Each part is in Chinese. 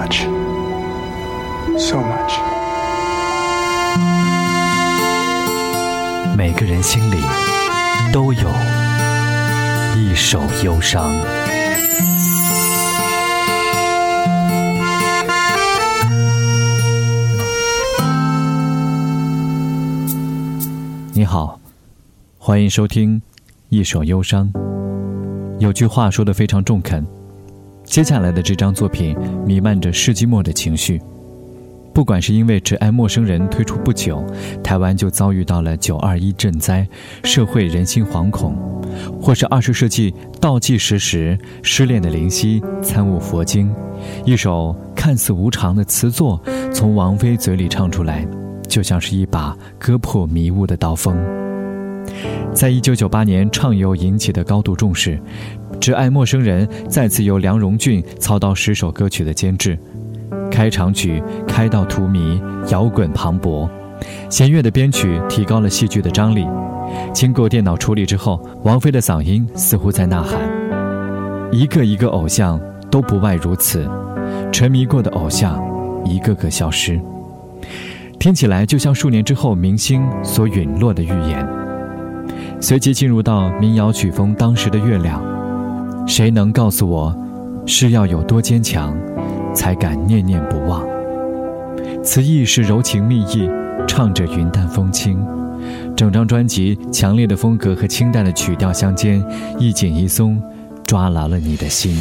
much, so much. 每个人心里都有一首忧伤。你好，欢迎收听《一首忧伤》。有句话说的非常中肯，接下来的这张作品弥漫着世纪末的情绪。不管是因为《只爱陌生人》推出不久，台湾就遭遇到了九二一震灾，社会人心惶恐；或是二十世纪倒计时时，失恋的林夕参悟佛经，一首看似无常的词作从王菲嘴里唱出来，就像是一把割破迷雾的刀锋。在一九九八年畅游引起的高度重视，《只爱陌生人》再次由梁荣俊操刀十首歌曲的监制。开场曲开到荼蘼，摇滚磅礴，弦乐的编曲提高了戏剧的张力。经过电脑处理之后，王菲的嗓音似乎在呐喊：一个一个偶像都不外如此，沉迷过的偶像一个个消失。听起来就像数年之后明星所陨落的预言。随即进入到民谣曲风，当时的月亮，谁能告诉我，是要有多坚强，才敢念念不忘？词意是柔情蜜意，唱着云淡风轻。整张专辑强烈的风格和清淡的曲调相间，一紧一松，抓牢了你的心。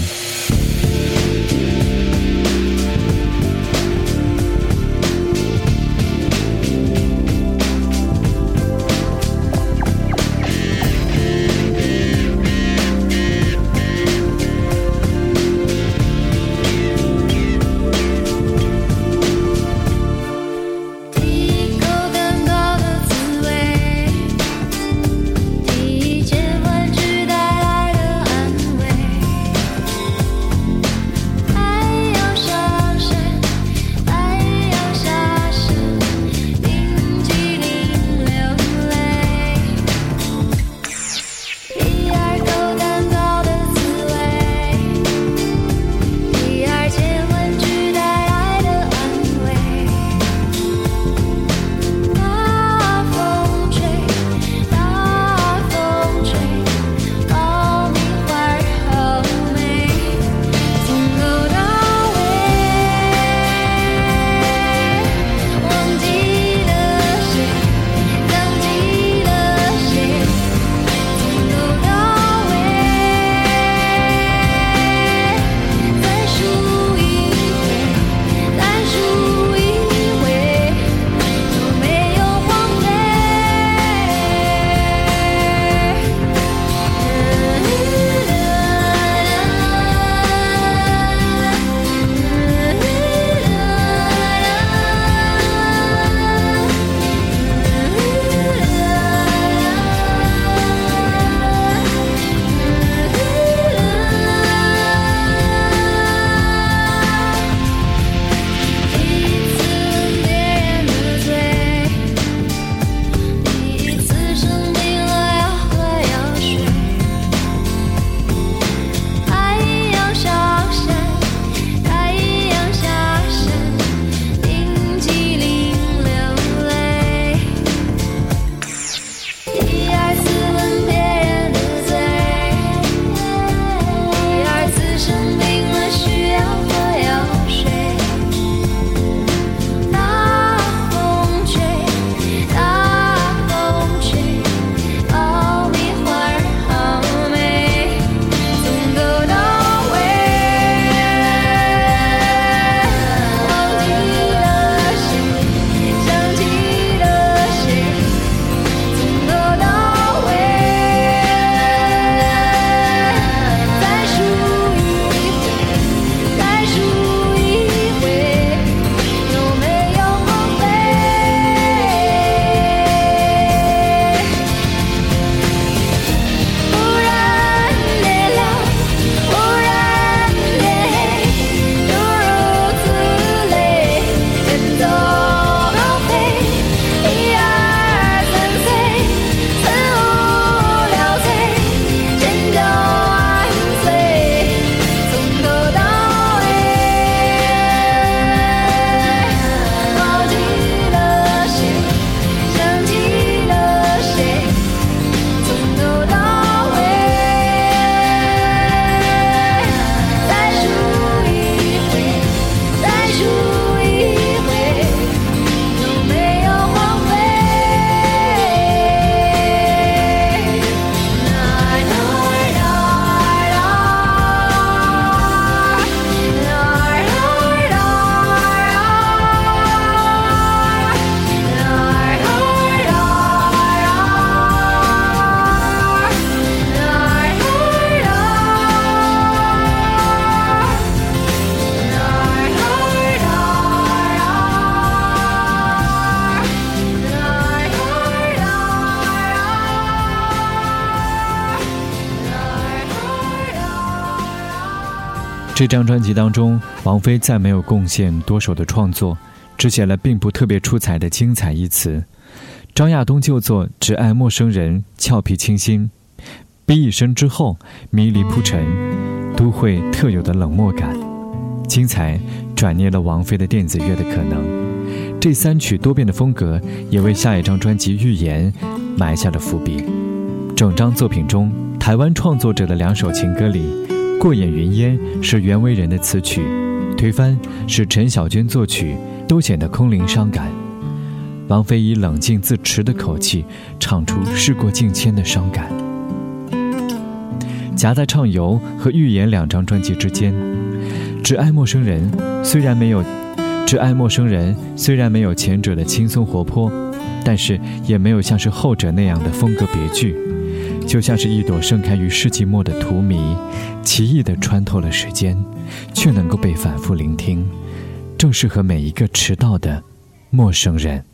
这张专辑当中，王菲再没有贡献多首的创作，只写了并不特别出彩的“精彩”一词。张亚东就作《只爱陌生人》，俏皮清新，逼一生之后迷离铺陈，都会特有的冷漠感。精彩转捏了王菲的电子乐的可能。这三曲多变的风格，也为下一张专辑《预言》埋下了伏笔。整张作品中，台湾创作者的两首情歌里，《过眼云烟》是袁惟仁的词曲，《推翻》是陈小娟作曲，都显得空灵伤感。王菲以冷静自持的口气唱出事过境迁的伤感，夹在《畅游》和《预言》两张专辑之间，《只爱陌生人》虽然没有《只爱陌生人》虽然没有前者的轻松活泼，但是也没有像是后者那样的风格别具，就像是一朵盛开于世纪末的荼蘼，奇异的穿透了时间，却能够被反复聆听，正适合每一个迟到的陌生人。